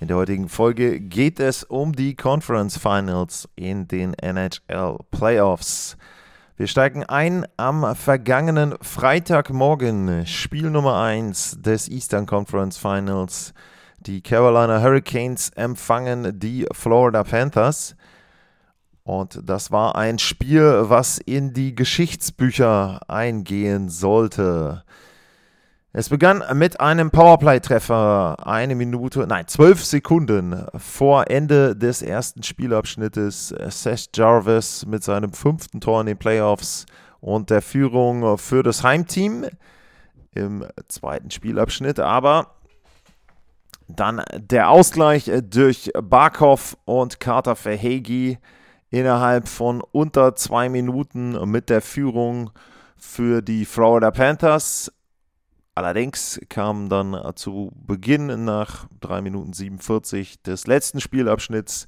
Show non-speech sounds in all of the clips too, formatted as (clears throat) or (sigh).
In der heutigen Folge geht es um die Conference Finals in den NHL Playoffs. Wir steigen ein am vergangenen Freitagmorgen, Spiel Nummer 1 des Eastern Conference Finals. Die Carolina Hurricanes empfangen die Florida Panthers. Und das war ein Spiel, was in die Geschichtsbücher eingehen sollte. Es begann mit einem Powerplay-Treffer, eine Minute, nein, zwölf Sekunden vor Ende des ersten Spielabschnittes. Seth Jarvis mit seinem fünften Tor in den Playoffs und der Führung für das Heimteam im zweiten Spielabschnitt. Aber dann der Ausgleich durch Barkov und Carter Verhegi innerhalb von unter zwei Minuten mit der Führung für die Florida Panthers. Allerdings kam dann zu Beginn nach 3 Minuten 47 des letzten Spielabschnitts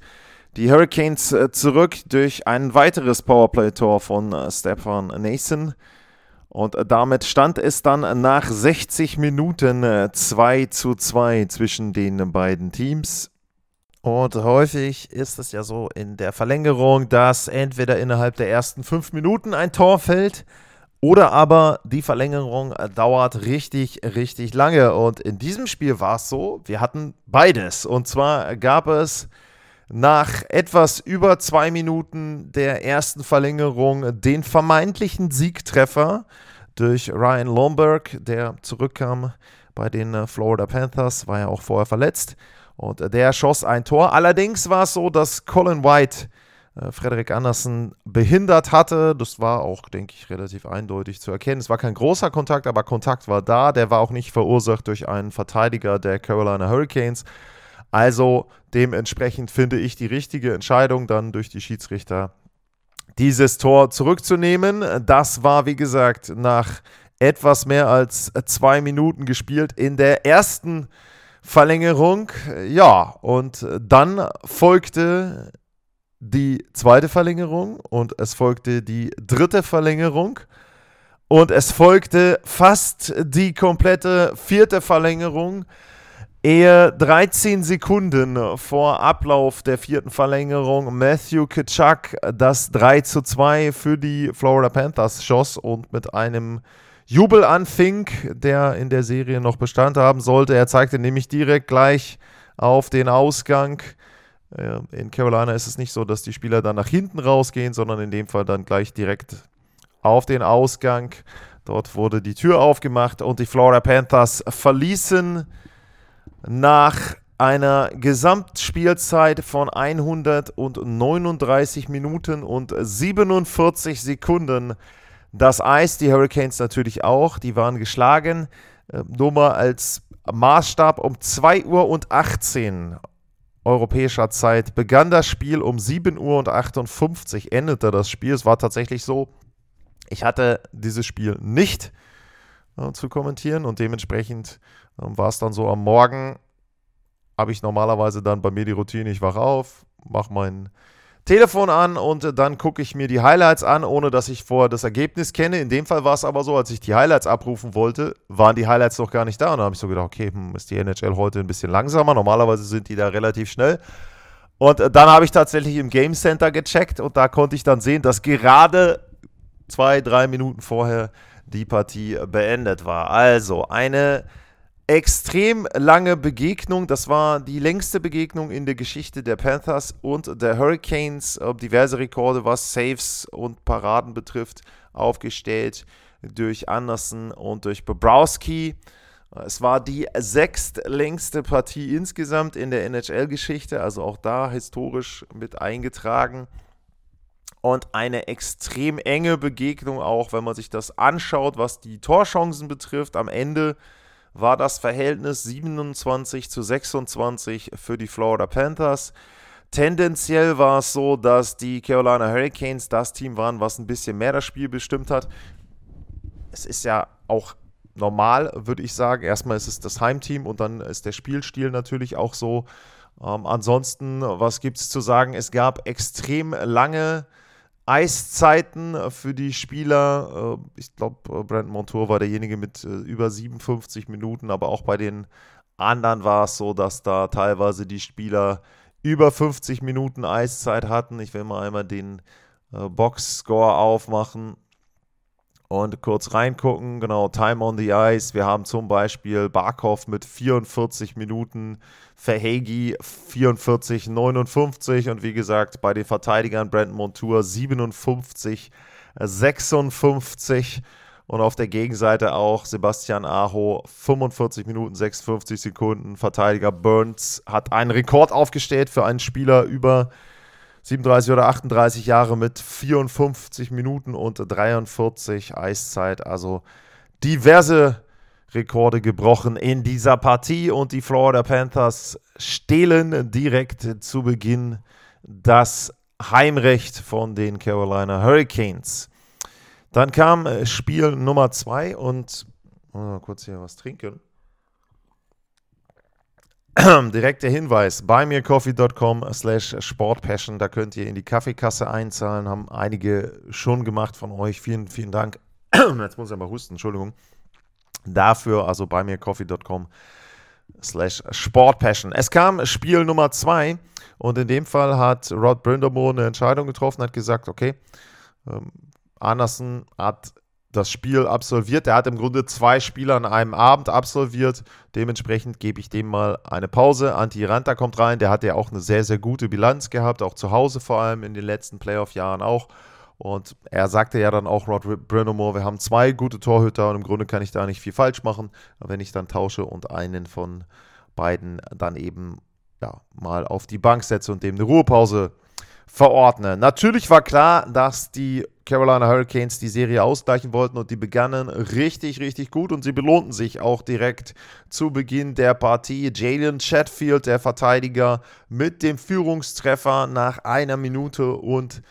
die Hurricanes äh, zurück durch ein weiteres Powerplay-Tor von äh, Stefan Nason. Und damit stand es dann nach 60 Minuten 2 äh, zu 2 zwischen den beiden Teams. Und häufig ist es ja so in der Verlängerung, dass entweder innerhalb der ersten fünf Minuten ein Tor fällt oder aber die Verlängerung dauert richtig, richtig lange. Und in diesem Spiel war es so, wir hatten beides. Und zwar gab es nach etwas über zwei Minuten der ersten Verlängerung den vermeintlichen Siegtreffer durch Ryan Lomberg, der zurückkam bei den Florida Panthers, war ja auch vorher verletzt. Und der schoss ein Tor. Allerdings war es so, dass Colin White äh, Frederik Andersen behindert hatte. Das war auch, denke ich, relativ eindeutig zu erkennen. Es war kein großer Kontakt, aber Kontakt war da. Der war auch nicht verursacht durch einen Verteidiger der Carolina Hurricanes. Also dementsprechend finde ich die richtige Entscheidung dann durch die Schiedsrichter, dieses Tor zurückzunehmen. Das war, wie gesagt, nach etwas mehr als zwei Minuten gespielt in der ersten Verlängerung. Ja, und dann folgte die zweite Verlängerung und es folgte die dritte Verlängerung und es folgte fast die komplette vierte Verlängerung. Ehe 13 Sekunden vor Ablauf der vierten Verlängerung Matthew Kitschak das 3 zu 2 für die Florida Panthers schoss und mit einem Jubel an Fink, der in der Serie noch Bestand haben sollte. Er zeigte nämlich direkt gleich auf den Ausgang. In Carolina ist es nicht so, dass die Spieler dann nach hinten rausgehen, sondern in dem Fall dann gleich direkt auf den Ausgang. Dort wurde die Tür aufgemacht und die Florida Panthers verließen nach einer Gesamtspielzeit von 139 Minuten und 47 Sekunden das Eis, die Hurricanes natürlich auch, die waren geschlagen. Äh, nur mal als Maßstab um 2 Uhr und 18 europäischer Zeit begann das Spiel um 7 Uhr und 58 endete das Spiel. Es war tatsächlich so, ich hatte dieses Spiel nicht äh, zu kommentieren und dementsprechend äh, war es dann so am Morgen, habe ich normalerweise dann bei mir die Routine, ich wache auf, mache meinen Telefon an und dann gucke ich mir die Highlights an, ohne dass ich vorher das Ergebnis kenne. In dem Fall war es aber so, als ich die Highlights abrufen wollte, waren die Highlights noch gar nicht da. Und da habe ich so gedacht, okay, hm, ist die NHL heute ein bisschen langsamer. Normalerweise sind die da relativ schnell. Und dann habe ich tatsächlich im Game Center gecheckt und da konnte ich dann sehen, dass gerade zwei, drei Minuten vorher die Partie beendet war. Also eine extrem lange Begegnung. Das war die längste Begegnung in der Geschichte der Panthers und der Hurricanes. Diverse Rekorde, was Saves und Paraden betrifft, aufgestellt durch Anderson und durch Bobrowski. Es war die sechstlängste Partie insgesamt in der NHL-Geschichte, also auch da historisch mit eingetragen. Und eine extrem enge Begegnung auch, wenn man sich das anschaut, was die Torchancen betrifft. Am Ende war das Verhältnis 27 zu 26 für die Florida Panthers. Tendenziell war es so, dass die Carolina Hurricanes das Team waren, was ein bisschen mehr das Spiel bestimmt hat. Es ist ja auch normal, würde ich sagen. Erstmal ist es das Heimteam und dann ist der Spielstil natürlich auch so. Ähm, ansonsten, was gibt es zu sagen? Es gab extrem lange Eiszeiten für die Spieler. Äh, ich glaube, äh, Brandon Montour war derjenige mit äh, über 57 Minuten, aber auch bei den anderen war es so, dass da teilweise die Spieler über 50 Minuten Eiszeit hatten. Ich will mal einmal den Box-Score aufmachen und kurz reingucken. Genau, Time on the Ice. Wir haben zum Beispiel Barkov mit 44 Minuten, Verhegi 44, 59 und wie gesagt bei den Verteidigern Brandon Montour 57, 56 und auf der Gegenseite auch Sebastian Aho 45 Minuten 56 Sekunden. Verteidiger Burns hat einen Rekord aufgestellt für einen Spieler über 37 oder 38 Jahre mit 54 Minuten und 43 Eiszeit. Also diverse Rekorde gebrochen in dieser Partie und die Florida Panthers stehlen direkt zu Beginn das Heimrecht von den Carolina Hurricanes. Dann kam Spiel Nummer 2 und mal kurz hier was trinken. (clears throat) Direkt der Hinweis, buymeacoffee.com slash sportpassion, da könnt ihr in die Kaffeekasse einzahlen, haben einige schon gemacht von euch. Vielen, vielen Dank. (clears throat) Jetzt muss ich mal husten, Entschuldigung. Dafür, also buymeacoffee.com slash sportpassion. Es kam Spiel Nummer 2 und in dem Fall hat Rod Brindamore eine Entscheidung getroffen, hat gesagt, okay, ähm, Anderson hat das Spiel absolviert. Er hat im Grunde zwei Spiele an einem Abend absolviert. Dementsprechend gebe ich dem mal eine Pause. Anti Ranta kommt rein. Der hat ja auch eine sehr, sehr gute Bilanz gehabt, auch zu Hause vor allem in den letzten Playoff-Jahren auch. Und er sagte ja dann auch, Rod Brenomore, wir haben zwei gute Torhüter und im Grunde kann ich da nicht viel falsch machen, wenn ich dann tausche und einen von beiden dann eben ja, mal auf die Bank setze und dem eine Ruhepause verordne. Natürlich war klar, dass die Carolina Hurricanes die Serie ausgleichen wollten und die begannen richtig, richtig gut und sie belohnten sich auch direkt zu Beginn der Partie. Jalen Chatfield, der Verteidiger, mit dem Führungstreffer nach einer Minute und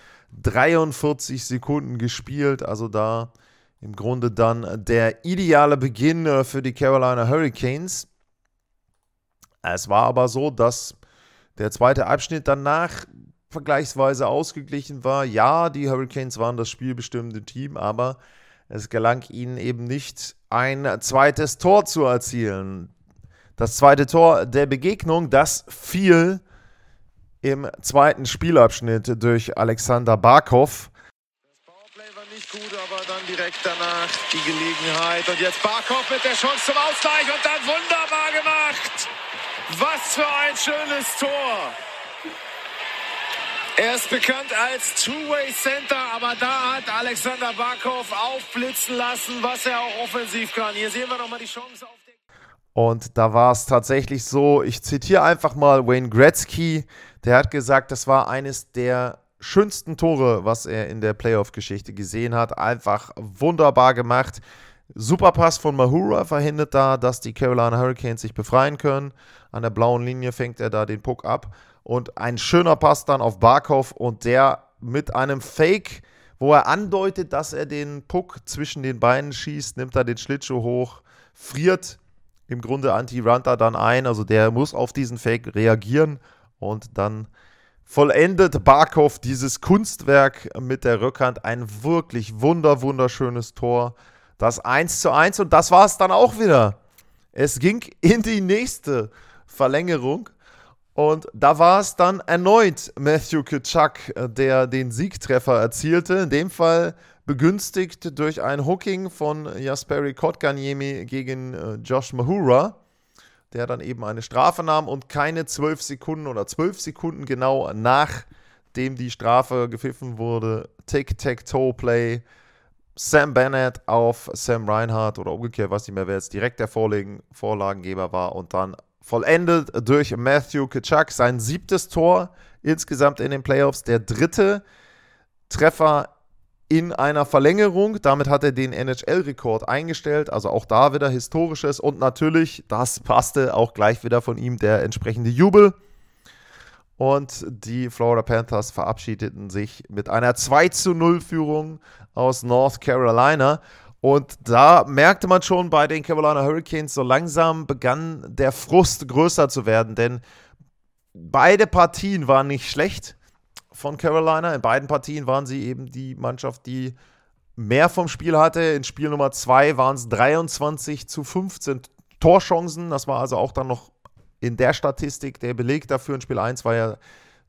43 Sekunden gespielt. Also da im Grunde dann der ideale Beginn äh, für die Carolina Hurricanes. Es war aber so, dass der zweite Abschnitt danach vergleichsweise ausgeglichen war. Ja, die Hurricanes waren das spielbestimmende Team, aber es gelang ihnen eben nicht, ein zweites Tor zu erzielen. Das zweite Tor der Begegnung, das fiel im zweiten Spielabschnitt durch Alexander Barkov. Das Powerplay war nicht gut, aber dann direkt danach die Gelegenheit. Und jetzt Barkov mit der Chance zum Ausgleich und dann wunderbar gemacht. Was für ein schönes Tor. Er ist bekannt als Two-Way Center, aber da hat Alexander Barkov aufblitzen lassen, was er auch offensiv kann. Hier sehen wir nochmal die Chance auf den. Und da war es tatsächlich so, ich zitiere einfach mal Wayne Gretzky, der hat gesagt, das war eines der schönsten Tore, was er in der Playoff-Geschichte gesehen hat. Einfach wunderbar gemacht. Super Pass von Mahura verhindert da, dass die Carolina Hurricanes sich befreien können. An der blauen Linie fängt er da den Puck ab. Und ein schöner Pass dann auf Barkov und der mit einem Fake, wo er andeutet, dass er den Puck zwischen den Beinen schießt, nimmt er den Schlittschuh hoch, friert im Grunde Anti-Runter dann ein. Also der muss auf diesen Fake reagieren und dann vollendet Barkov dieses Kunstwerk mit der Rückhand. Ein wirklich wunder, wunderschönes Tor. Das 1 zu 1 und das war es dann auch wieder. Es ging in die nächste Verlängerung. Und da war es dann erneut Matthew Kitschak, äh, der den Siegtreffer erzielte. In dem Fall begünstigt durch ein Hooking von Jasperi Kotkaniemi gegen äh, Josh Mahura, der dann eben eine Strafe nahm und keine zwölf Sekunden oder zwölf Sekunden genau nachdem die Strafe gepfiffen wurde, Tic-Tac-Toe-Play. Sam Bennett auf Sam Reinhardt oder umgekehrt, weiß nicht mehr, wer jetzt direkt der Vorlagengeber war und dann vollendet durch Matthew Kitschak sein siebtes Tor insgesamt in den Playoffs, der dritte Treffer in einer Verlängerung. Damit hat er den NHL-Rekord eingestellt, also auch da wieder historisches und natürlich, das passte auch gleich wieder von ihm, der entsprechende Jubel. Und die Florida Panthers verabschiedeten sich mit einer 2 zu 0 Führung aus North Carolina. Und da merkte man schon bei den Carolina Hurricanes, so langsam begann der Frust größer zu werden, denn beide Partien waren nicht schlecht von Carolina. In beiden Partien waren sie eben die Mannschaft, die mehr vom Spiel hatte. In Spiel Nummer 2 waren es 23 zu 15 Torchancen. Das war also auch dann noch in der Statistik der Beleg dafür. In Spiel 1 war ja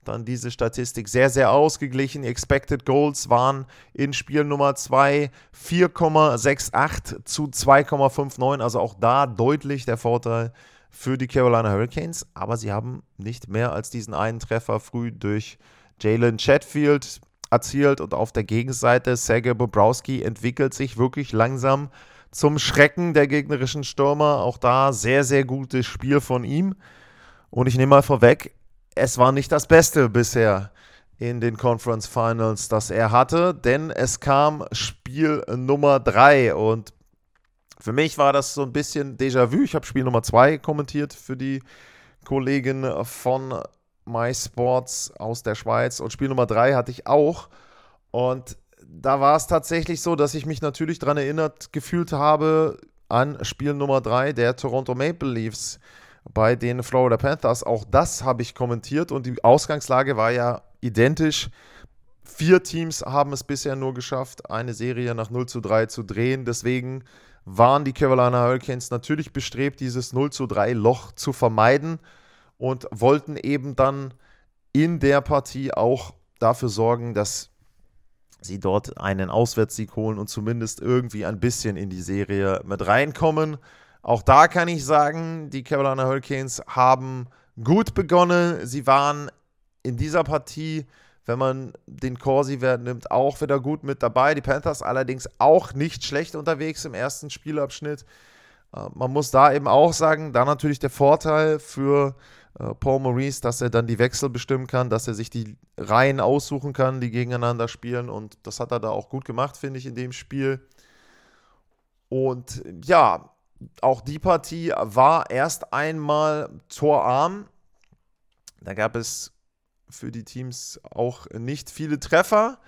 dann diese Statistik sehr, sehr ausgeglichen. Expected Goals waren in Spiel Nummer 2 4,68 zu 2,59. Also auch da deutlich der Vorteil für die Carolina Hurricanes. Aber sie haben nicht mehr als diesen einen Treffer früh durch Jalen Chatfield erzielt. Und auf der Gegenseite Sergei Bobrowski entwickelt sich wirklich langsam zum Schrecken der gegnerischen Stürmer. Auch da sehr, sehr gutes Spiel von ihm. Und ich nehme mal vorweg, es war nicht das Beste bisher in den Conference Finals, das er hatte, denn es kam Spiel Nummer 3 und für mich war das so ein bisschen Déjà-vu. Ich habe Spiel Nummer 2 kommentiert für die Kollegen von MySports aus der Schweiz und Spiel Nummer 3 hatte ich auch und da war es tatsächlich so, dass ich mich natürlich daran erinnert gefühlt habe an Spiel Nummer 3 der Toronto Maple Leafs bei den Florida Panthers. Auch das habe ich kommentiert und die Ausgangslage war ja identisch. Vier Teams haben es bisher nur geschafft, eine Serie nach 0 zu 3 zu drehen. Deswegen waren die Carolina Hurricanes natürlich bestrebt, dieses 0 zu 3 Loch zu vermeiden und wollten eben dann in der Partie auch dafür sorgen, dass sie dort einen Auswärtssieg holen und zumindest irgendwie ein bisschen in die Serie mit reinkommen. Auch da kann ich sagen, die Carolina Hurricanes haben gut begonnen. Sie waren in dieser Partie, wenn man den Corsi-Wert nimmt, auch wieder gut mit dabei. Die Panthers allerdings auch nicht schlecht unterwegs im ersten Spielabschnitt. Äh, man muss da eben auch sagen, da natürlich der Vorteil für äh, Paul Maurice, dass er dann die Wechsel bestimmen kann, dass er sich die Reihen aussuchen kann, die gegeneinander spielen. Und das hat er da auch gut gemacht, finde ich, in dem Spiel. Und ja, auch die Partie war erst einmal torarm. Da gab es für die Teams auch nicht viele Treffer.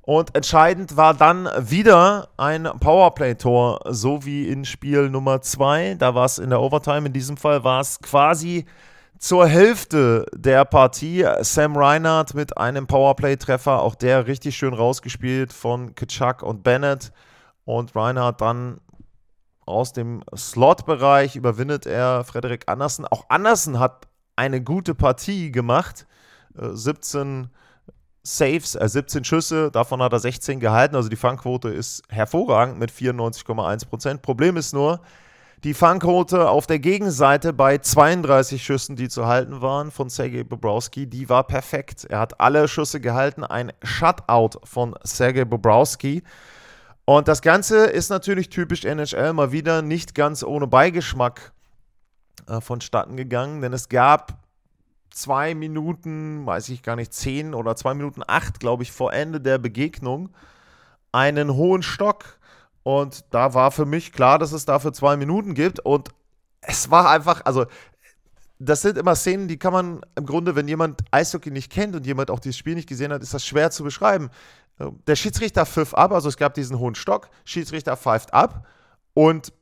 Und entscheidend war dann wieder ein Powerplay-Tor, so wie in Spiel Nummer 2. Da war es in der Overtime. In diesem Fall war es quasi zur Hälfte der Partie. Sam Reinhardt mit einem Powerplay-Treffer, auch der richtig schön rausgespielt von Kitschak und Bennett. Und Reinhardt dann aus dem Slot-Bereich überwindet er Frederik Andersen. Auch Andersen hat eine gute Partie gemacht. 17 äh, Saves, äh 17 Schüsse, davon hat er 16 gehalten. Also die Fangquote ist hervorragend mit 94,1%. Problem ist nur, die Fangquote auf der Gegenseite bei 32 Schüssen, die zu halten waren von Sergei Bobrowski, die war perfekt. Er hat alle Schüsse gehalten. Ein Shutout von Sergei Bobrowski. Und das Ganze ist natürlich typisch NHL mal wieder nicht ganz ohne Beigeschmack äh, vonstatten gegangen, denn es gab zwei Minuten, weiß ich gar nicht, zehn oder zwei Minuten acht, glaube ich, vor Ende der Begegnung einen hohen Stock und da war für mich klar, dass es dafür zwei Minuten gibt. Und es war einfach, also das sind immer Szenen, die kann man im Grunde, wenn jemand Eishockey nicht kennt und jemand auch dieses Spiel nicht gesehen hat, ist das schwer zu beschreiben. Der Schiedsrichter pfiff ab, also es gab diesen hohen Stock, Schiedsrichter pfeift ab und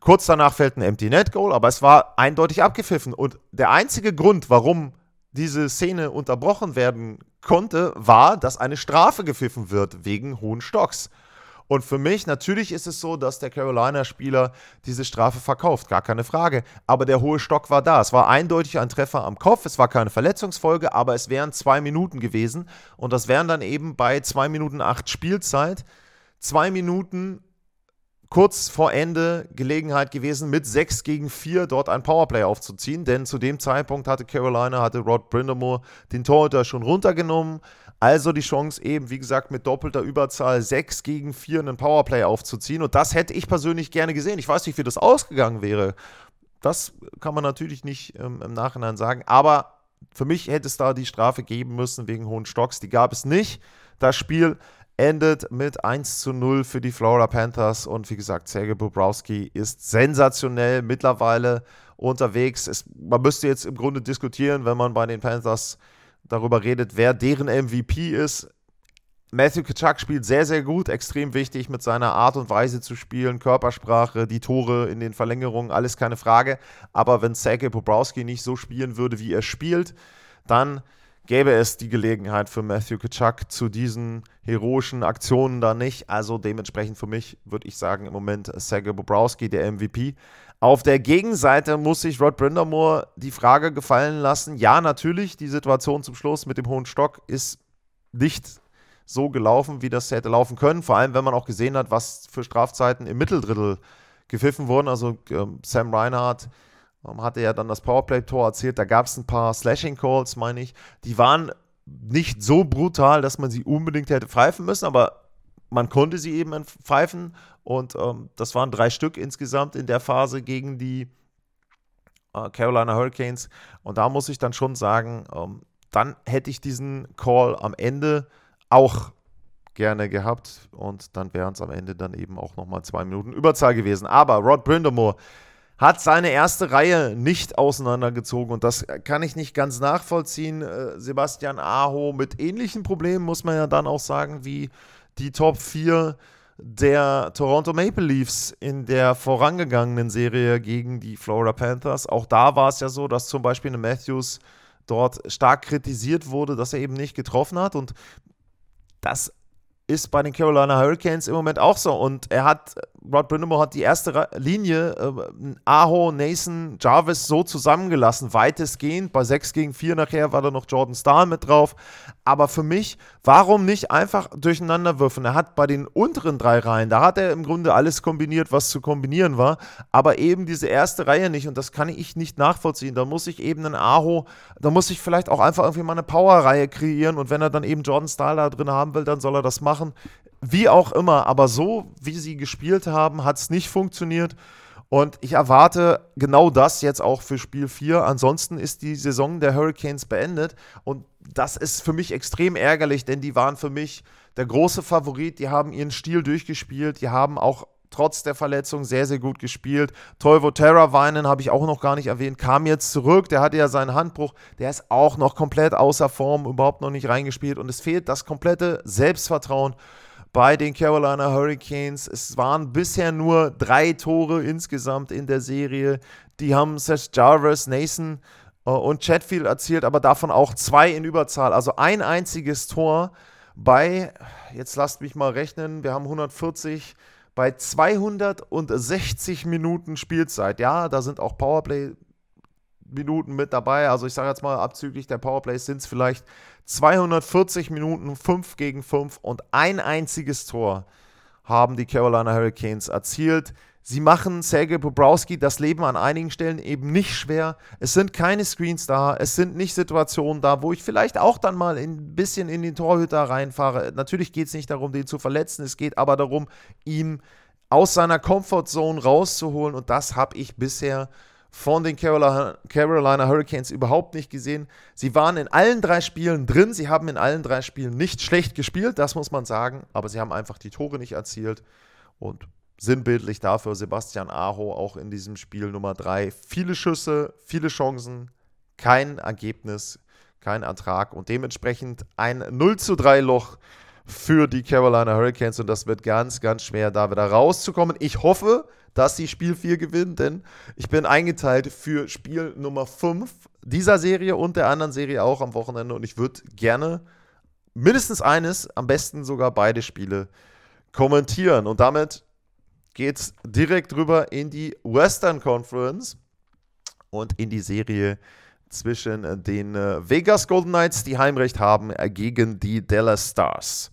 kurz danach fällt ein Empty Net Goal, aber es war eindeutig abgepfiffen. Und der einzige Grund, warum diese Szene unterbrochen werden konnte, war, dass eine Strafe gepfiffen wird wegen hohen Stocks. Und für mich, natürlich ist es so, dass der Carolina-Spieler diese Strafe verkauft, gar keine Frage. Aber der hohe Stock war da. Es war eindeutig ein Treffer am Kopf, es war keine Verletzungsfolge, aber es wären zwei Minuten gewesen. Und das wären dann eben bei zwei Minuten acht Spielzeit zwei Minuten kurz vor Ende Gelegenheit gewesen, mit 6 gegen 4 dort ein Powerplay aufzuziehen, denn zu dem Zeitpunkt hatte Carolina, hatte Rod Brindamore den Torhüter schon runtergenommen, also die Chance eben, wie gesagt, mit doppelter Überzahl 6 gegen 4 einen Powerplay aufzuziehen. Und das hätte ich persönlich gerne gesehen. Ich weiß nicht, wie das ausgegangen wäre. Das kann man natürlich nicht ähm, im Nachhinein sagen. Aber für mich hätte es da die Strafe geben müssen wegen hohen Stocks. Die gab es nicht. Das Spiel endet mit 1 zu 0 für die Florida Panthers. Und wie gesagt, Sergei Bobrowski ist sensationell mittlerweile unterwegs. Es, man müsste jetzt im Grunde diskutieren, wenn man bei den Panthers darüber redet, wer deren MVP ist. Matthew Kachuk spielt sehr, sehr gut, extrem wichtig mit seiner Art und Weise zu spielen, Körpersprache, die Tore in den Verlängerungen, alles keine Frage. Aber wenn Sergej Bobrowski nicht so spielen würde, wie er spielt, dann gäbe es die Gelegenheit für Matthew Kachuk zu diesen heroischen Aktionen da nicht. Also dementsprechend für mich würde ich sagen, im Moment Sergej Bobrowski der MVP. Auf der Gegenseite muss sich Rod Brindamore die Frage gefallen lassen. Ja, natürlich, die Situation zum Schluss mit dem hohen Stock ist nicht so gelaufen, wie das hätte laufen können. Vor allem, wenn man auch gesehen hat, was für Strafzeiten im Mitteldrittel gepfiffen wurden. Also ähm, Sam Reinhardt ähm, hatte ja dann das Powerplay-Tor erzählt. Da gab es ein paar Slashing-Calls, meine ich. Die waren nicht so brutal, dass man sie unbedingt hätte pfeifen müssen, aber man konnte sie eben pfeifen. Und ähm, das waren drei Stück insgesamt in der Phase gegen die äh, Carolina Hurricanes. Und da muss ich dann schon sagen, ähm, dann hätte ich diesen Call am Ende auch gerne gehabt und dann wären es am Ende dann eben auch nochmal zwei Minuten Überzahl gewesen. Aber Rod Brindamore hat seine erste Reihe nicht auseinandergezogen und das kann ich nicht ganz nachvollziehen. Äh, Sebastian Aho mit ähnlichen Problemen, muss man ja dann auch sagen, wie die Top 4 der Toronto Maple Leafs in der vorangegangenen Serie gegen die Florida Panthers. Auch da war es ja so, dass zum Beispiel eine Matthews dort stark kritisiert wurde, dass er eben nicht getroffen hat. Und das ist bei den Carolina Hurricanes im Moment auch so. Und er hat, Rod Brindamore hat die erste Linie, äh, Aho, Nathan, Jarvis so zusammengelassen, weitestgehend. Bei 6 gegen 4 nachher war da noch Jordan Stahl mit drauf. Aber für mich, warum nicht einfach durcheinander würfeln? Er hat bei den unteren drei Reihen, da hat er im Grunde alles kombiniert, was zu kombinieren war. Aber eben diese erste Reihe nicht. Und das kann ich nicht nachvollziehen. Da muss ich eben einen Aho, da muss ich vielleicht auch einfach irgendwie mal eine Power-Reihe kreieren. Und wenn er dann eben Jordan Stahl da drin haben will, dann soll er das machen. Wie auch immer, aber so wie sie gespielt haben, hat es nicht funktioniert. Und ich erwarte genau das jetzt auch für Spiel 4. Ansonsten ist die Saison der Hurricanes beendet. Und das ist für mich extrem ärgerlich, denn die waren für mich der große Favorit. Die haben ihren Stil durchgespielt. Die haben auch trotz der Verletzung sehr, sehr gut gespielt. Teuvo Terravainen habe ich auch noch gar nicht erwähnt, kam jetzt zurück. Der hatte ja seinen Handbruch. Der ist auch noch komplett außer Form, überhaupt noch nicht reingespielt. Und es fehlt das komplette Selbstvertrauen bei den Carolina Hurricanes. Es waren bisher nur drei Tore insgesamt in der Serie. Die haben Seth Jarvis, Nathan äh, und Chatfield erzielt, aber davon auch zwei in Überzahl. Also ein einziges Tor bei, jetzt lasst mich mal rechnen, wir haben 140 bei 260 Minuten Spielzeit. Ja, da sind auch Powerplay-Minuten mit dabei. Also ich sage jetzt mal, abzüglich der Powerplays sind es vielleicht 240 Minuten, 5 gegen 5 und ein einziges Tor haben die Carolina Hurricanes erzielt. Sie machen Sergei Bobrowski das Leben an einigen Stellen eben nicht schwer. Es sind keine Screens da, es sind nicht Situationen da, wo ich vielleicht auch dann mal ein bisschen in den Torhüter reinfahre. Natürlich geht es nicht darum, den zu verletzen, es geht aber darum, ihn aus seiner Comfortzone rauszuholen und das habe ich bisher von den Carolina Hurricanes überhaupt nicht gesehen. Sie waren in allen drei Spielen drin, sie haben in allen drei Spielen nicht schlecht gespielt, das muss man sagen, aber sie haben einfach die Tore nicht erzielt und sinnbildlich dafür Sebastian Aho auch in diesem Spiel Nummer 3. Viele Schüsse, viele Chancen, kein Ergebnis, kein Ertrag und dementsprechend ein 0 zu 3 Loch für die Carolina Hurricanes und das wird ganz, ganz schwer, da wieder rauszukommen. Ich hoffe, dass sie Spiel 4 gewinnen, denn ich bin eingeteilt für Spiel Nummer 5 dieser Serie und der anderen Serie auch am Wochenende und ich würde gerne mindestens eines, am besten sogar beide Spiele kommentieren und damit geht es direkt rüber in die Western Conference und in die Serie zwischen den äh, Vegas Golden Knights, die Heimrecht haben, äh, gegen die Dallas Stars.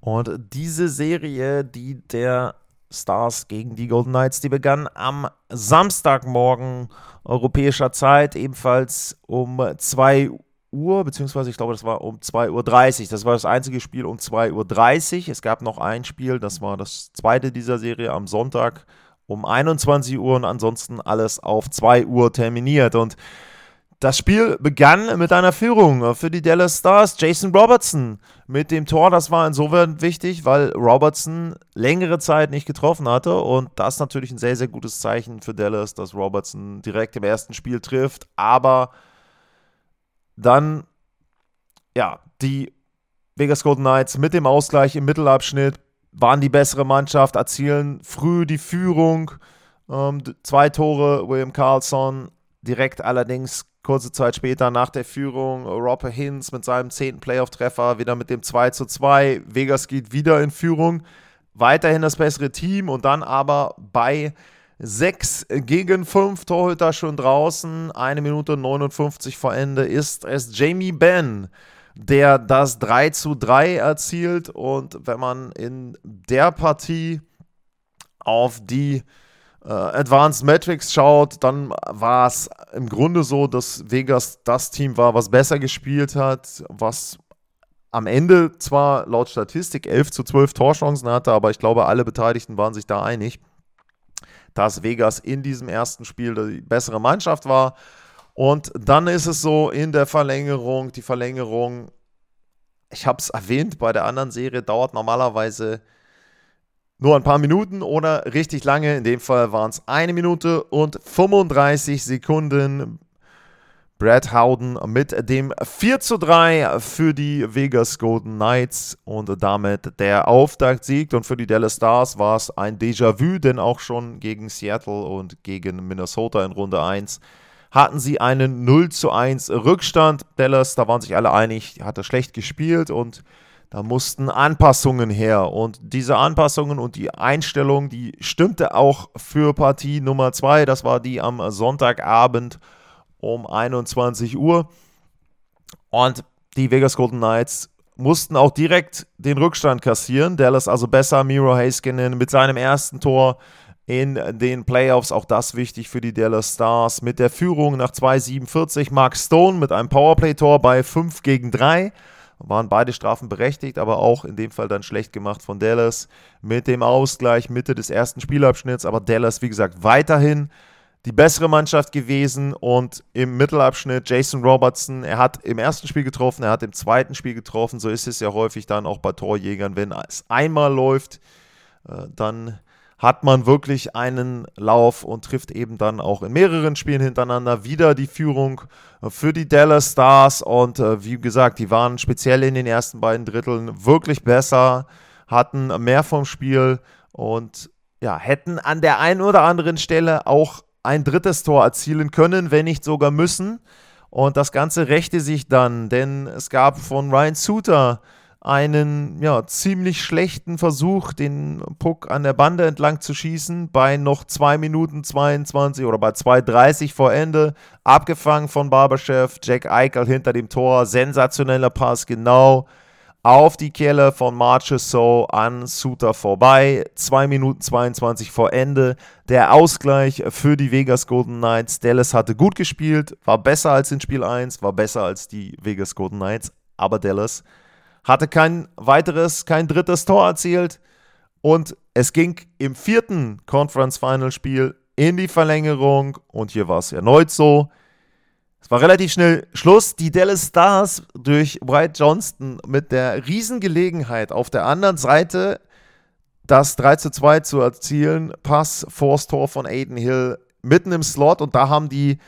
Und diese Serie, die der Stars gegen die Golden Knights, die begann am Samstagmorgen europäischer Zeit, ebenfalls um 2 Uhr Uhr, beziehungsweise ich glaube, das war um 2.30 Uhr. Das war das einzige Spiel um 2.30 Uhr. Es gab noch ein Spiel, das war das zweite dieser Serie am Sonntag um 21 Uhr und ansonsten alles auf 2 Uhr terminiert. Und Das Spiel begann mit einer Führung für die Dallas Stars. Jason Robertson mit dem Tor, das war insofern wichtig, weil Robertson längere Zeit nicht getroffen hatte und das natürlich ein sehr, sehr gutes Zeichen für Dallas, dass Robertson direkt im ersten Spiel trifft. Aber dann, ja, die Vegas Golden Knights mit dem Ausgleich im Mittelabschnitt waren die bessere Mannschaft, erzielen früh die Führung. Ähm, zwei Tore, William Carlson direkt allerdings Kurze Zeit später nach der Führung Roper Hins mit seinem zehnten Playoff-Treffer wieder mit dem 2 zu 2. Vegas geht wieder in Führung. Weiterhin das bessere Team und dann aber bei 6 gegen 5 Torhüter schon draußen. Eine Minute 59 vor Ende ist es Jamie Benn, der das 3 zu 3 erzielt. Und wenn man in der Partie auf die äh, Advanced Metrics schaut, dann war es im Grunde so, dass Vegas das Team war, was besser gespielt hat, was am Ende zwar laut Statistik 11 zu 12 Torchancen hatte, aber ich glaube, alle Beteiligten waren sich da einig, dass Vegas in diesem ersten Spiel die bessere Mannschaft war. Und dann ist es so in der Verlängerung, die Verlängerung, ich habe es erwähnt, bei der anderen Serie dauert normalerweise nur ein paar Minuten oder richtig lange. In dem Fall waren es eine Minute und 35 Sekunden. Brad Howden mit dem 4 zu 3 für die Vegas Golden Knights und damit der Auftaktsieg. Und für die Dallas Stars war es ein Déjà-vu, denn auch schon gegen Seattle und gegen Minnesota in Runde 1 hatten sie einen 0 zu 1 Rückstand. Dallas, da waren sich alle einig, hatte schlecht gespielt und da mussten Anpassungen her. Und diese Anpassungen und die Einstellung, die stimmte auch für Partie Nummer 2. Das war die am Sonntagabend um 21 Uhr. Und die Vegas Golden Knights mussten auch direkt den Rückstand kassieren. Dallas also besser. Miro Haskinen mit seinem ersten Tor in den Playoffs. Auch das wichtig für die Dallas Stars. Mit der Führung nach 2,47 Mark Stone mit einem Powerplay-Tor bei 5 gegen 3 waren beide Strafen berechtigt, aber auch in dem Fall dann schlecht gemacht von Dallas mit dem Ausgleich Mitte des ersten Spielabschnitts. Aber Dallas, wie gesagt, weiterhin die bessere Mannschaft gewesen und im Mittelabschnitt Jason Robertson, er hat im ersten Spiel getroffen, er hat im zweiten Spiel getroffen. So ist es ja häufig dann auch bei Torjägern, wenn es einmal läuft, äh, dann hat man wirklich einen Lauf und trifft eben dann auch in mehreren Spielen hintereinander wieder die Führung für die Dallas Stars. Und äh, wie gesagt, die waren speziell in den ersten beiden Dritteln wirklich besser, hatten mehr vom Spiel und ja, hätten an der einen oder anderen Stelle auch ein drittes Tor erzielen können, wenn nicht sogar müssen. Und das Ganze rächte sich dann, denn es gab von Ryan Suter einen ja, ziemlich schlechten Versuch, den Puck an der Bande entlang zu schießen, bei noch 2 Minuten 22 oder bei 2,30 vor Ende, abgefangen von Barberchef, Jack Eichel hinter dem Tor, sensationeller Pass, genau auf die Kelle von Marchessault an Suter vorbei. 2 Minuten 22 vor Ende. Der Ausgleich für die Vegas Golden Knights. Dallas hatte gut gespielt, war besser als in Spiel 1, war besser als die Vegas Golden Knights, aber Dallas hatte kein weiteres, kein drittes Tor erzielt und es ging im vierten Conference Final Spiel in die Verlängerung und hier war es erneut so. Es war relativ schnell Schluss. Die Dallas Stars durch White Johnston mit der Riesengelegenheit auf der anderen Seite das 3 zu 2 zu erzielen. Pass, Force Tor von Aiden Hill mitten im Slot und da haben die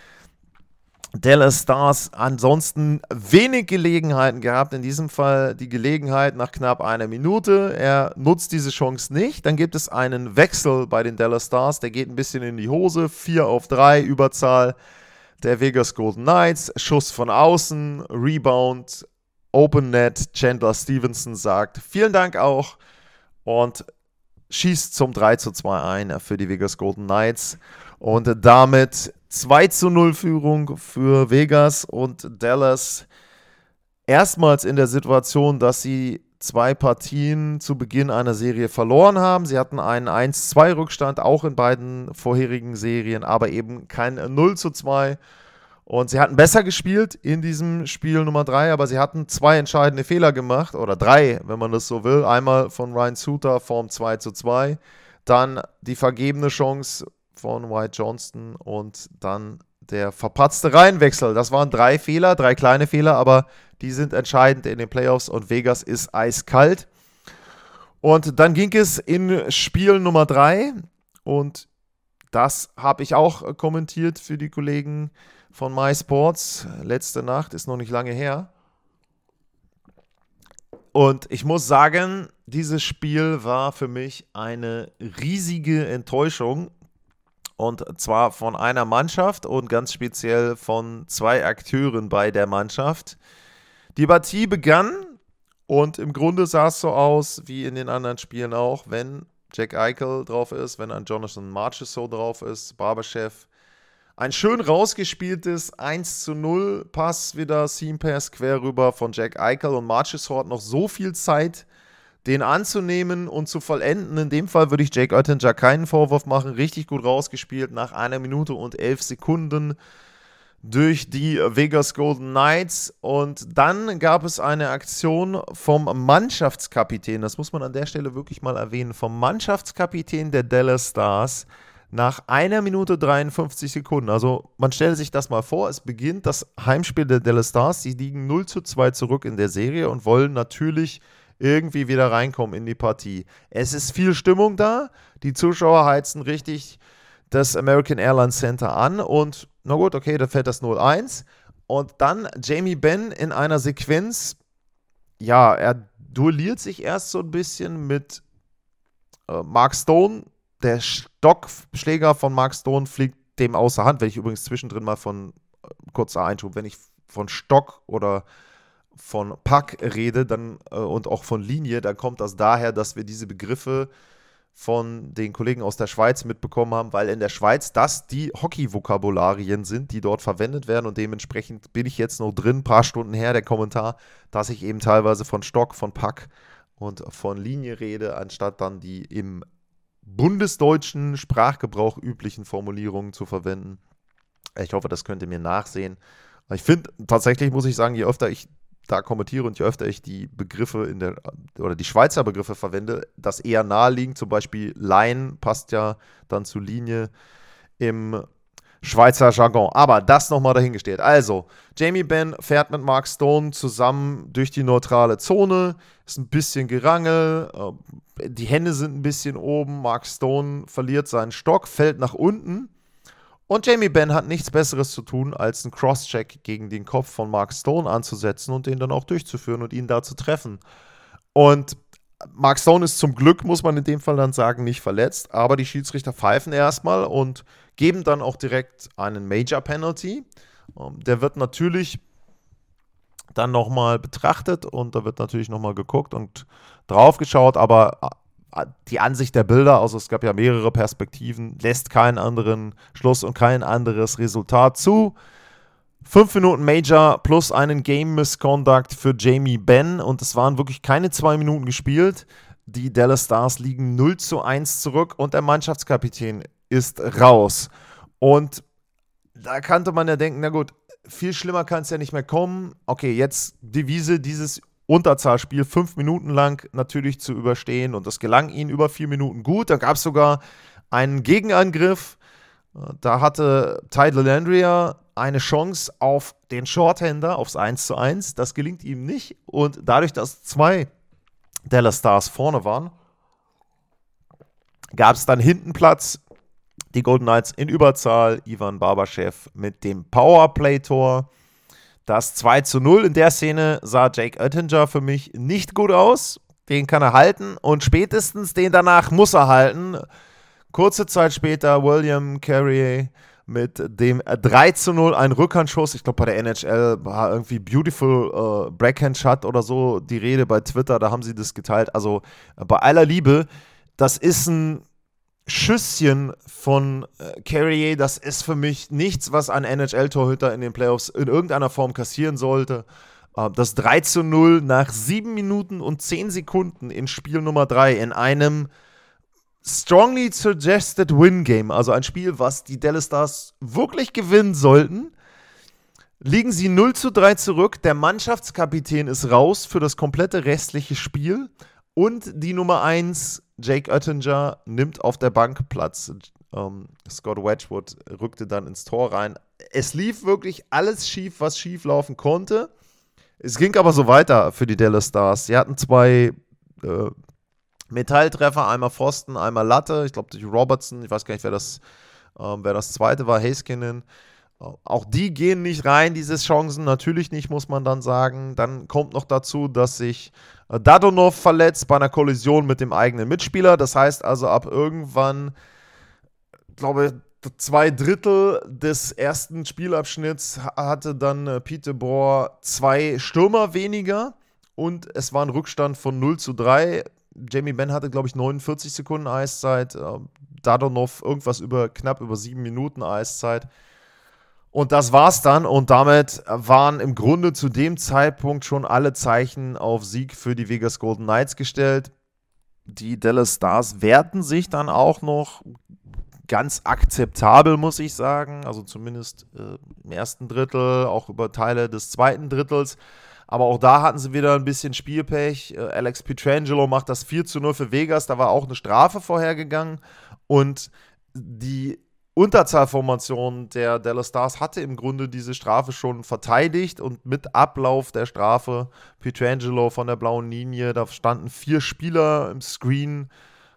Dallas Stars ansonsten wenig Gelegenheiten gehabt. In diesem Fall die Gelegenheit nach knapp einer Minute. Er nutzt diese Chance nicht. Dann gibt es einen Wechsel bei den Dallas Stars. Der geht ein bisschen in die Hose. 4 auf 3 Überzahl der Vegas Golden Knights. Schuss von außen, Rebound, Open Net. Chandler Stevenson sagt vielen Dank auch und schießt zum 3 zu 2 ein für die Vegas Golden Knights. Und damit 2 zu 0 Führung für Vegas und Dallas. Erstmals in der Situation, dass sie zwei Partien zu Beginn einer Serie verloren haben. Sie hatten einen 1-2-Rückstand, auch in beiden vorherigen Serien, aber eben kein 0 zu 2. Und sie hatten besser gespielt in diesem Spiel Nummer 3, aber sie hatten zwei entscheidende Fehler gemacht, oder drei, wenn man das so will. Einmal von Ryan Suter, Form 2 zu 2. Dann die vergebene Chance von White Johnston und dann der verpatzte Reihenwechsel. Das waren drei Fehler, drei kleine Fehler, aber die sind entscheidend in den Playoffs und Vegas ist eiskalt. Und dann ging es in Spiel Nummer drei und das habe ich auch kommentiert für die Kollegen von MySports. Letzte Nacht ist noch nicht lange her. Und ich muss sagen, dieses Spiel war für mich eine riesige Enttäuschung. Und zwar von einer Mannschaft und ganz speziell von zwei Akteuren bei der Mannschaft. Die Partie begann und im Grunde sah es so aus, wie in den anderen Spielen auch, wenn Jack Eichel drauf ist, wenn ein Jonathan Marchessault drauf ist, Barberchef. Ein schön rausgespieltes 1 zu 0 Pass wieder, Seam Pass quer rüber von Jack Eichel und Marchessault hat noch so viel Zeit, den anzunehmen und zu vollenden. In dem Fall würde ich Jake Oettinger keinen Vorwurf machen. Richtig gut rausgespielt nach einer Minute und elf Sekunden durch die Vegas Golden Knights. Und dann gab es eine Aktion vom Mannschaftskapitän, das muss man an der Stelle wirklich mal erwähnen, vom Mannschaftskapitän der Dallas Stars nach einer Minute 53 Sekunden. Also man stelle sich das mal vor, es beginnt das Heimspiel der Dallas Stars, sie liegen 0 zu 2 zurück in der Serie und wollen natürlich irgendwie wieder reinkommen in die Partie. Es ist viel Stimmung da, die Zuschauer heizen richtig das American Airlines Center an und na gut, okay, da fällt das 0-1. Und dann Jamie Benn in einer Sequenz, ja, er duelliert sich erst so ein bisschen mit äh, Mark Stone. Der Stockschläger von Mark Stone fliegt dem außer Hand. Wenn ich übrigens zwischendrin mal von, äh, kurzer Einschub, wenn ich von Stock oder von Pack rede dann, äh, und auch von Linie, dann kommt das daher, dass wir diese Begriffe von den Kollegen aus der Schweiz mitbekommen haben, weil in der Schweiz das die Hockey-Vokabularien sind, die dort verwendet werden und dementsprechend bin ich jetzt noch drin, paar Stunden her, der Kommentar, dass ich eben teilweise von Stock, von Pack und von Linie rede, anstatt dann die im bundesdeutschen Sprachgebrauch üblichen Formulierungen zu verwenden. Ich hoffe, das könnt ihr mir nachsehen. Ich finde, tatsächlich muss ich sagen, je öfter ich da kommentiere und je öfter ich die Begriffe in der oder die Schweizer Begriffe verwende, das eher naheliegend. Zum Beispiel Line passt ja dann zu Linie im Schweizer Jargon. Aber das nochmal dahingestellt. Also, Jamie Benn fährt mit Mark Stone zusammen durch die neutrale Zone. Ist ein bisschen Gerangel. Äh, die Hände sind ein bisschen oben. Mark Stone verliert seinen Stock, fällt nach unten. Und Jamie Benn hat nichts Besseres zu tun, als einen Crosscheck gegen den Kopf von Mark Stone anzusetzen und den dann auch durchzuführen und ihn da zu treffen. Und Mark Stone ist zum Glück, muss man in dem Fall dann sagen, nicht verletzt, aber die Schiedsrichter pfeifen erstmal und geben dann auch direkt einen Major Penalty. Ähm, der wird natürlich dann nochmal betrachtet und da wird natürlich nochmal geguckt und drauf geschaut, aber die Ansicht der Bilder, also es gab ja mehrere Perspektiven, lässt keinen anderen Schluss und kein anderes Resultat zu. Fünf Minuten Major plus einen Game Misconduct für Jamie Benn und es waren wirklich keine zwei Minuten gespielt. Die Dallas Stars liegen 0 zu 1 zurück und der Mannschaftskapitän ist raus. Und da kannte man ja denken, na gut, viel schlimmer kann es ja nicht mehr kommen. Okay, jetzt Devise dieses Unterzahlspiel fünf Minuten lang natürlich zu überstehen und das gelang ihnen über vier Minuten gut. Da gab es sogar einen Gegenangriff. Da hatte Tidal Landria eine Chance auf den Shorthander, aufs 1 zu 1. Das gelingt ihm nicht. Und dadurch, dass zwei Dallas Stars vorne waren, gab es dann hinten Platz. Die Golden Knights in Überzahl. Ivan Barbaschew mit dem Powerplay-Tor. Das 2 zu 0 in der Szene sah Jake Oettinger für mich nicht gut aus. Den kann er halten und spätestens den danach muss er halten. Kurze Zeit später William Carrier mit dem 3 zu 0, ein Rückhandschuss. Ich glaube, bei der NHL war irgendwie Beautiful äh, Backhand Shot oder so die Rede bei Twitter, da haben sie das geteilt. Also bei aller Liebe, das ist ein Schüsschen von äh, Carrier, das ist für mich nichts, was ein NHL-Torhüter in den Playoffs in irgendeiner Form kassieren sollte. Äh, das 3 zu 0 nach 7 Minuten und 10 Sekunden in Spiel Nummer 3 in einem strongly suggested Win Game, also ein Spiel, was die Dallas Stars wirklich gewinnen sollten. Liegen sie 0 zu 3 zurück. Der Mannschaftskapitän ist raus für das komplette restliche Spiel. Und die Nummer 1 Jake Oettinger nimmt auf der Bank Platz. Ähm, Scott Wedgwood rückte dann ins Tor rein. es lief wirklich alles schief, was schief laufen konnte. Es ging aber so weiter für die Dallas Stars. Sie hatten zwei äh, Metalltreffer, einmal Pfosten, einmal Latte. Ich glaube, durch Robertson, ich weiß gar nicht, wer das, äh, wer das zweite war, Haskinen. Äh, auch die gehen nicht rein, diese Chancen. Natürlich nicht, muss man dann sagen. Dann kommt noch dazu, dass sich Dadonov verletzt bei einer Kollision mit dem eigenen Mitspieler. Das heißt also, ab irgendwann, glaube zwei Drittel des ersten Spielabschnitts hatte dann äh, Pete Bohr zwei Stürmer weniger und es war ein Rückstand von 0 zu 3. Jamie Benn hatte, glaube ich, 49 Sekunden Eiszeit. Dadonov irgendwas über knapp über sieben Minuten Eiszeit. Und das war's dann. Und damit waren im Grunde zu dem Zeitpunkt schon alle Zeichen auf Sieg für die Vegas Golden Knights gestellt. Die Dallas Stars wehrten sich dann auch noch ganz akzeptabel, muss ich sagen. Also zumindest äh, im ersten Drittel, auch über Teile des zweiten Drittels. Aber auch da hatten sie wieder ein bisschen Spielpech. Äh, Alex Pietrangelo macht das 4 zu 0 für Vegas. Da war auch eine Strafe vorhergegangen. Und die Unterzahlformation der Dallas Stars hatte im Grunde diese Strafe schon verteidigt und mit Ablauf der Strafe Pietrangelo von der blauen Linie, da standen vier Spieler im Screen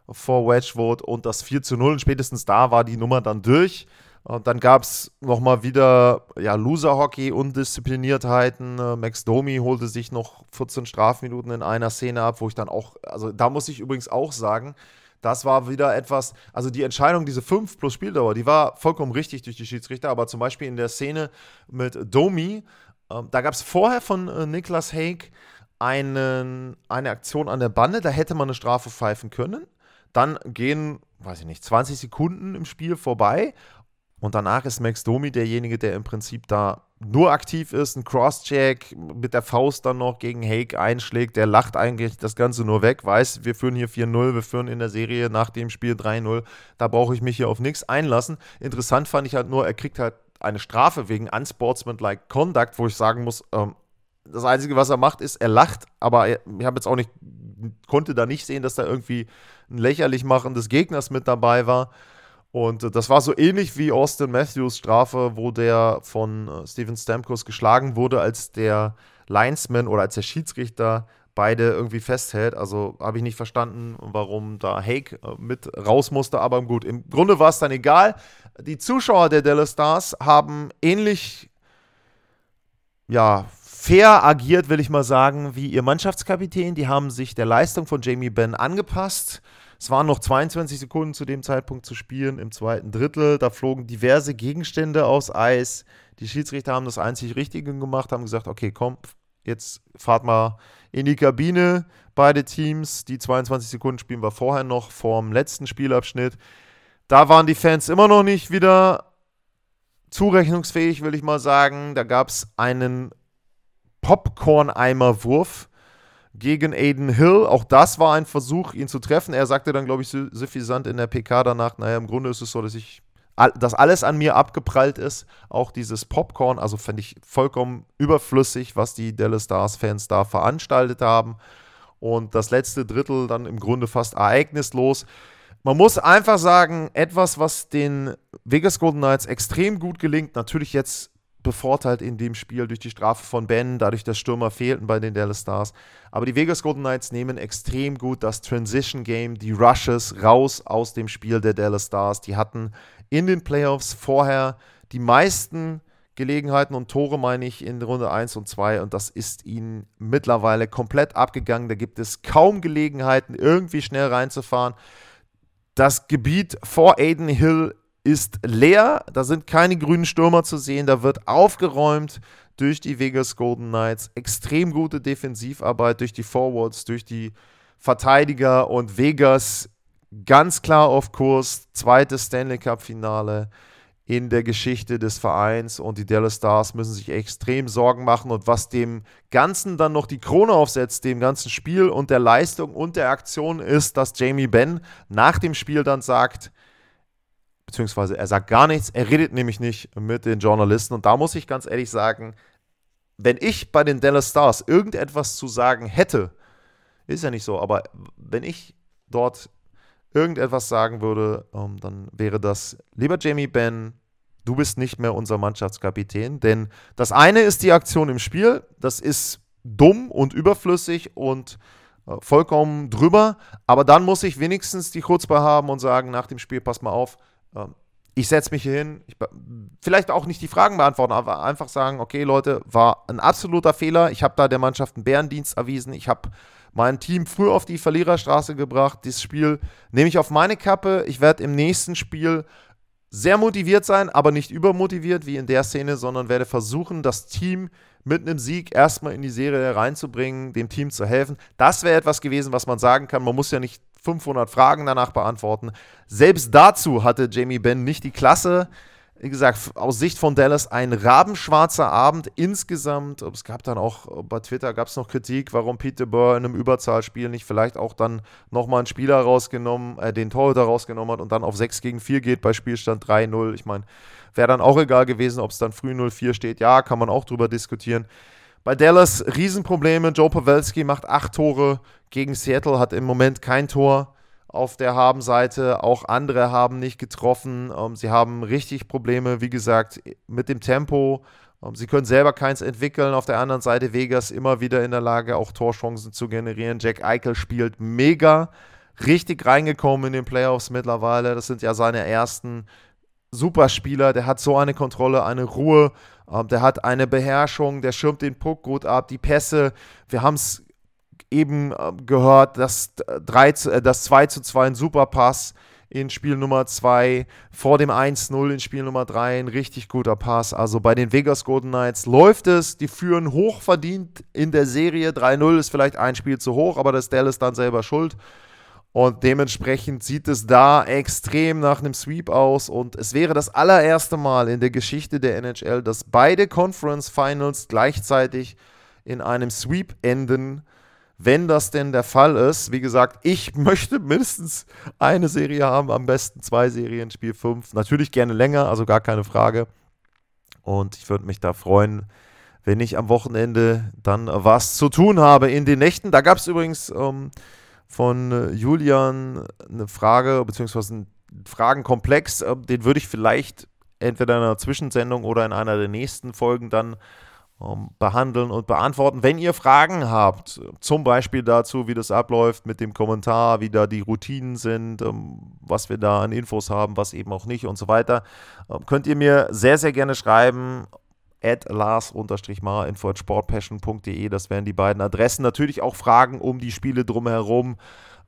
vor Wedgwood und das 4 zu 0. Und spätestens da war die Nummer dann durch. Und dann gab es nochmal wieder ja, Loser-Hockey, Undiszipliniertheiten. Äh, Max Domi holte sich noch 14 Strafminuten in einer Szene ab, wo ich dann auch, also da muss ich übrigens auch sagen, das war wieder etwas, also die Entscheidung, diese 5 plus Spieldauer, die war vollkommen richtig durch die Schiedsrichter, aber zum Beispiel in der Szene mit Domi, äh, da gab es vorher von äh, Niklas Haig einen, eine Aktion an der Bande, da hätte man eine Strafe pfeifen können. Dann gehen, weiß ich nicht, 20 Sekunden im Spiel vorbei und danach ist Max Domi derjenige, der im Prinzip da nur aktiv ist, ein Crosscheck mit der Faust dann noch gegen Hake einschlägt. Der lacht eigentlich das Ganze nur weg, weiß, wir führen hier 4-0, wir führen in der Serie nach dem Spiel 3-0. Da brauche ich mich hier auf nichts einlassen. Interessant fand ich halt nur, er kriegt halt eine Strafe wegen Unsportsmanlike Conduct, wo ich sagen muss, ähm, das Einzige, was er macht, ist, er lacht, aber ich habe jetzt auch nicht, konnte da nicht sehen, dass da irgendwie ein lächerlich machen des Gegners mit dabei war. Und äh, das war so ähnlich wie Austin Matthews Strafe, wo der von äh, Steven Stamkos geschlagen wurde, als der Linesman oder als der Schiedsrichter beide irgendwie festhält. Also habe ich nicht verstanden, warum da Hake äh, mit raus musste. Aber gut, im Grunde war es dann egal. Die Zuschauer der Dallas Stars haben ähnlich, ja, fair agiert, will ich mal sagen, wie ihr Mannschaftskapitän. Die haben sich der Leistung von Jamie Benn angepasst. Es waren noch 22 Sekunden zu dem Zeitpunkt zu spielen im zweiten Drittel. Da flogen diverse Gegenstände aufs Eis. Die Schiedsrichter haben das einzig Richtige gemacht, haben gesagt, okay, komm, jetzt fahrt mal in die Kabine. Beide Teams, die 22 Sekunden spielen wir vorher noch vorm letzten Spielabschnitt. Da waren die Fans immer noch nicht wieder zurechnungsfähig, will ich mal sagen. Da gab es einen Popcorn-Eimer-Wurf gegen Aiden Hill. Auch das war ein Versuch, ihn zu treffen. Er sagte dann, glaube ich, suffisant in der PK danach, naja, im Grunde ist es so, dass ich dass alles an mir abgeprallt ist. Auch dieses Popcorn, also fände ich vollkommen überflüssig, was die Dallas Stars-Fans da veranstaltet haben. Und das letzte Drittel dann im Grunde fast ereignislos. Man muss einfach sagen, etwas, was den Vegas Golden Knights extrem gut gelingt, natürlich jetzt bevorteilt in dem Spiel durch die Strafe von Ben, dadurch, dass Stürmer fehlten bei den Dallas Stars. Aber die Vegas Golden Knights nehmen extrem gut das Transition Game, die Rushes raus aus dem Spiel der Dallas Stars. Die hatten in den Playoffs vorher die meisten Gelegenheiten und Tore, meine ich, in Runde 1 und 2 und das ist ihnen mittlerweile komplett abgegangen. Da gibt es kaum Gelegenheiten, irgendwie schnell reinzufahren. Das Gebiet vor Aiden Hill ist leer. Da sind keine grünen Stürmer zu sehen. Da wird aufgeräumt durch die Vegas Golden Knights. Extrem gute Defensivarbeit durch die Forwards, durch die Verteidiger und Vegas ganz klar auf Kurs. Zweites Stanley Cup-Finale in der Geschichte des Vereins und die Dallas Stars müssen sich extrem Sorgen machen und was dem Ganzen dann noch die Krone aufsetzt, dem ganzen Spiel und der Leistung und der Aktion ist, dass Jamie Benn nach dem Spiel dann sagt, beziehungsweise er sagt gar nichts, er redet nämlich nicht mit den Journalisten. Und da muss ich ganz ehrlich sagen, wenn ich bei den Dallas Stars irgendetwas zu sagen hätte, ist ja nicht so, aber wenn ich dort irgendetwas sagen würde, ähm, dann wäre das, lieber Jamie Benn, du bist nicht mehr unser Mannschaftskapitän. Denn das eine ist die Aktion im Spiel, das ist dumm und überflüssig und äh, vollkommen drüber. Aber dann muss ich wenigstens die Chutzpe haben und sagen nach dem Spiel, pass mal auf, ich setze mich hier hin, ich vielleicht auch nicht die Fragen beantworten, aber einfach sagen, okay Leute, war ein absoluter Fehler. Ich habe da der Mannschaft einen Bärendienst erwiesen. Ich habe mein Team früh auf die Verliererstraße gebracht. Dieses Spiel nehme ich auf meine Kappe. Ich werde im nächsten Spiel sehr motiviert sein, aber nicht übermotiviert wie in der Szene, sondern werde versuchen, das Team mit einem Sieg erstmal in die Serie reinzubringen, dem Team zu helfen. Das wäre etwas gewesen, was man sagen kann. Man muss ja nicht 500 Fragen danach beantworten. Selbst dazu hatte Jamie Benn nicht die Klasse. Wie gesagt, aus Sicht von Dallas ein rabenschwarzer Abend insgesamt. Es gab dann auch bei Twitter gab es noch Kritik, warum Pete Burr in einem Überzahlspiel nicht vielleicht auch dann nochmal einen Spieler rausgenommen, äh, den Torhüter rausgenommen hat und dann auf 6 gegen 4 geht bei Spielstand 3-0. Ich meine, wäre dann auch egal gewesen, ob es dann früh 0-4 steht. Ja, kann man auch drüber diskutieren. Bei Dallas Riesenprobleme. Joe Pawelski macht acht Tore gegen Seattle, hat im Moment kein Tor auf der Habenseite. Auch andere haben nicht getroffen. Ähm, sie haben richtig Probleme, wie gesagt, mit dem Tempo. Ähm, sie können selber keins entwickeln. Auf der anderen Seite Vegas immer wieder in der Lage, auch Torchancen zu generieren. Jack Eichel spielt mega, richtig reingekommen in den Playoffs mittlerweile. Das sind ja seine ersten Superspieler. Der hat so eine Kontrolle, eine Ruhe. Ähm, der hat eine Beherrschung, der schirmt den Puck gut ab, die Pässe. Wir haben es eben äh, gehört, das, 3 zu, äh, das 2 zu 2 ein Superpass in Spiel Nummer 2, vor dem 1-0 in Spiel Nummer 3 ein richtig guter Pass. Also bei den Vegas Golden Knights läuft es, die führen hochverdient in der Serie. 3-0 ist vielleicht ein Spiel zu hoch, aber das ist Dallas dann selber schuld. Und dementsprechend sieht es da extrem nach einem Sweep aus. Und es wäre das allererste Mal in der Geschichte der NHL, dass beide Conference Finals gleichzeitig in einem Sweep enden. Wenn das denn der Fall ist, wie gesagt, ich (laughs) möchte mindestens eine Serie haben, am besten zwei Serien, Spiel 5. Natürlich gerne länger, also gar keine Frage. Und ich würde mich da freuen, wenn ich am Wochenende dann was zu tun habe in den Nächten. Da gab es übrigens ähm, von äh, Julian eine Frage, beziehungsweise einen Fragenkomplex. Äh, den würde ich vielleicht entweder in einer Zwischensendung oder in einer der nächsten Folgen dann ähm, behandeln und beantworten. Wenn ihr Fragen habt, zum Beispiel dazu, wie das abläuft mit dem Kommentar, wie da die Routinen sind, ähm, was wir da an Infos haben, was eben auch nicht und so weiter, ähm, könnt ihr mir sehr, sehr gerne schreiben at lars-mar.sportpassion.de. Das wären die beiden Adressen. Natürlich auch Fragen um die Spiele drumherum,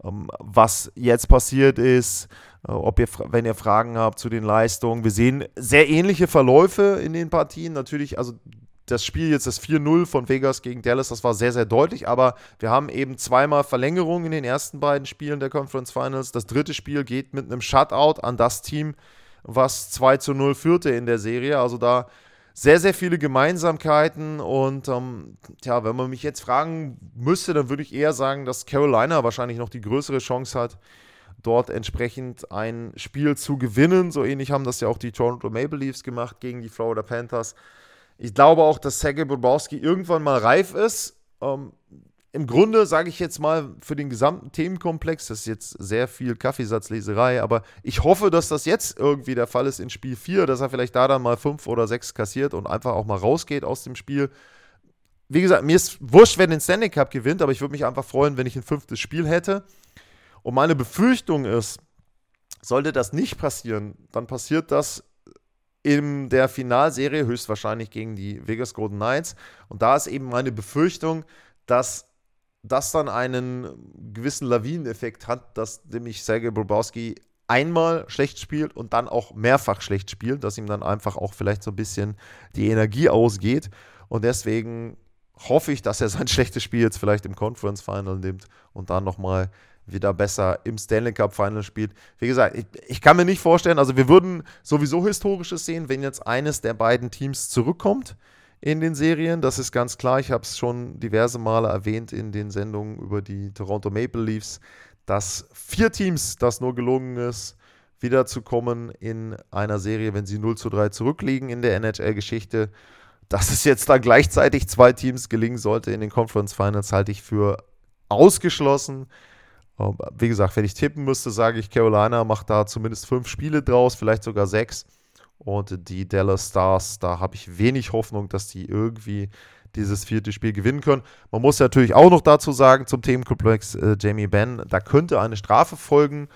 ähm, was jetzt passiert ist, äh, ob ihr, wenn ihr Fragen habt zu den Leistungen. Wir sehen sehr ähnliche Verläufe in den Partien. Natürlich, also das Spiel jetzt, das 4-0 von Vegas gegen Dallas, das war sehr, sehr deutlich, aber wir haben eben zweimal Verlängerung in den ersten beiden Spielen der Conference Finals. Das dritte Spiel geht mit einem Shutout an das Team, was 2 zu 0 führte in der Serie. Also da sehr, sehr viele Gemeinsamkeiten und ähm, tja, wenn man mich jetzt fragen müsste, dann würde ich eher sagen, dass Carolina wahrscheinlich noch die größere Chance hat, dort entsprechend ein Spiel zu gewinnen. So ähnlich haben das ja auch die Toronto Maple Leafs gemacht gegen die Florida Panthers. Ich glaube auch, dass Sergei Bobrovsky irgendwann mal reif ist. Ähm, im Grunde sage ich jetzt mal für den gesamten Themenkomplex, das ist jetzt sehr viel Kaffeesatzleserei, aber ich hoffe, dass das jetzt irgendwie der Fall ist in Spiel 4, dass er vielleicht da dann mal 5 oder 6 kassiert und einfach auch mal rausgeht aus dem Spiel. Wie gesagt, mir ist wurscht, wer den Standing Cup gewinnt, aber ich würde mich einfach freuen, wenn ich ein fünftes Spiel hätte. Und meine Befürchtung ist, sollte das nicht passieren, dann passiert das in der Finalserie höchstwahrscheinlich gegen die Vegas Golden Knights. Und da ist eben meine Befürchtung, dass das dann einen gewissen Lawineneffekt hat, dass nämlich Sergei Bobrovsky einmal schlecht spielt und dann auch mehrfach schlecht spielt, dass ihm dann einfach auch vielleicht so ein bisschen die Energie ausgeht. Und deswegen hoffe ich, dass er sein (laughs) schlechtes Spiel jetzt vielleicht im Conference Final nimmt und dann nochmal wieder besser im Stanley Cup Final spielt. Wie gesagt, ich, ich, kann mir nicht vorstellen, also wir würden sowieso Historisches sehen, wenn jetzt eines der beiden Teams zurückkommt in den Serien. Das ist ganz klar. Ich habe es schon diverse Male erwähnt in den Sendungen über die Toronto Maple Leafs, dass vier Teams das nur gelungen ist, wiederzukommen in einer Serie, wenn sie 0 zu 3 zurückliegen in der NHL-Geschichte. Dass es jetzt dann gleichzeitig zwei Teams gelingen sollte in den Conference Finals, halte ich für ausgeschlossen. Wie gesagt, wenn ich tippen müsste, sage ich, Carolina macht da zumindest fünf Spiele draus, vielleicht sogar sechs. Und die Dallas Stars, da habe ich wenig Hoffnung, dass die irgendwie dieses vierte Spiel gewinnen können. Man muss natürlich auch noch dazu sagen, zum Themenkomplex äh, Jamie Benn, da könnte eine Strafe folgen.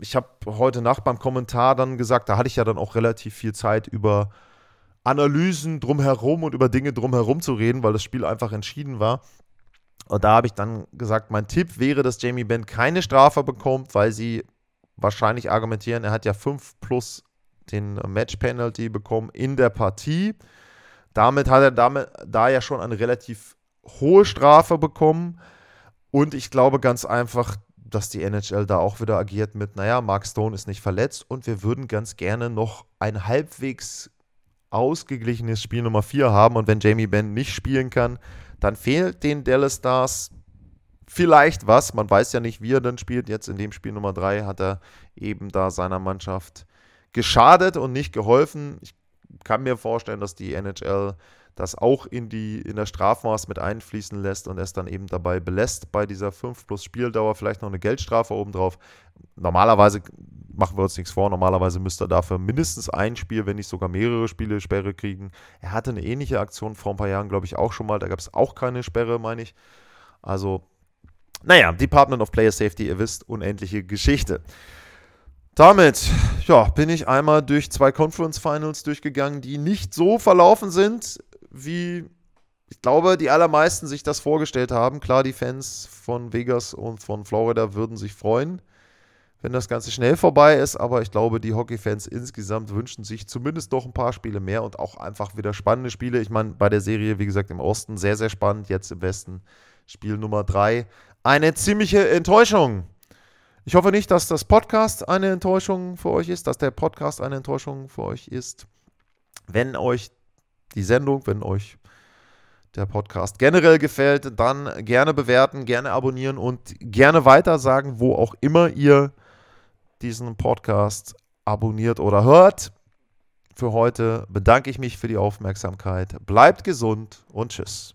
Ich habe heute Nacht beim Kommentar dann gesagt, da hatte ich ja dann auch relativ viel Zeit über Analysen drumherum und über Dinge drumherum zu reden, weil das Spiel einfach entschieden war. Und da habe ich dann gesagt, mein Tipp wäre, dass Jamie Benn keine Strafe bekommt, weil sie wahrscheinlich argumentieren, er hat ja 5 plus den Match-Penalty bekommen in der Partie. Damit hat er damit, da ja schon eine relativ hohe Strafe bekommen. Und ich glaube ganz einfach, dass die NHL da auch wieder agiert mit, naja, Mark Stone ist nicht verletzt und wir würden ganz gerne noch ein halbwegs ausgeglichenes Spiel Nummer 4 haben. Und wenn Jamie Benn nicht spielen kann, dann fehlt den Dallas Stars vielleicht was. Man weiß ja nicht, wie er dann spielt. Jetzt in dem Spiel Nummer 3 hat er eben da seiner Mannschaft geschadet und nicht geholfen. Ich kann mir vorstellen, dass die NHL das auch in, die, in der Strafmaß mit einfließen lässt und es dann eben dabei belässt, bei dieser 5 plus Spieldauer vielleicht noch eine Geldstrafe obendrauf. Normalerweise machen wir uns nichts vor, normalerweise müsste er dafür mindestens ein Spiel, wenn nicht sogar mehrere Spiele Sperre kriegen. Er hatte eine ähnliche Aktion vor ein paar Jahren, glaube ich, auch schon mal. Da gab es auch keine Sperre, meine ich. Also, naja, Department of Player Safety, ihr wisst, unendliche Geschichte. Damit ja, bin ich einmal durch zwei Conference Finals durchgegangen, die nicht so verlaufen sind, wie ich glaube, die allermeisten sich das vorgestellt haben. Klar, die Fans von Vegas und von Florida würden sich freuen, wenn das Ganze schnell vorbei ist. Aber ich glaube, die Hockey-Fans insgesamt wünschen sich zumindest doch ein paar Spiele mehr und auch einfach wieder spannende Spiele. Ich meine, bei der Serie, wie gesagt, im Osten sehr, sehr spannend. Jetzt im Westen Spiel Nummer 3. Eine ziemliche Enttäuschung. Ich hoffe nicht, dass das Podcast eine Enttäuschung für euch ist, dass der Podcast eine Enttäuschung für euch ist. Wenn euch die Sendung, wenn euch der Podcast generell gefällt, dann gerne bewerten, gerne abonnieren und gerne weiter sagen, wo auch immer ihr diesen Podcast abonniert oder hört. Für heute bedanke ich mich für die Aufmerksamkeit. Bleibt gesund und tschüss.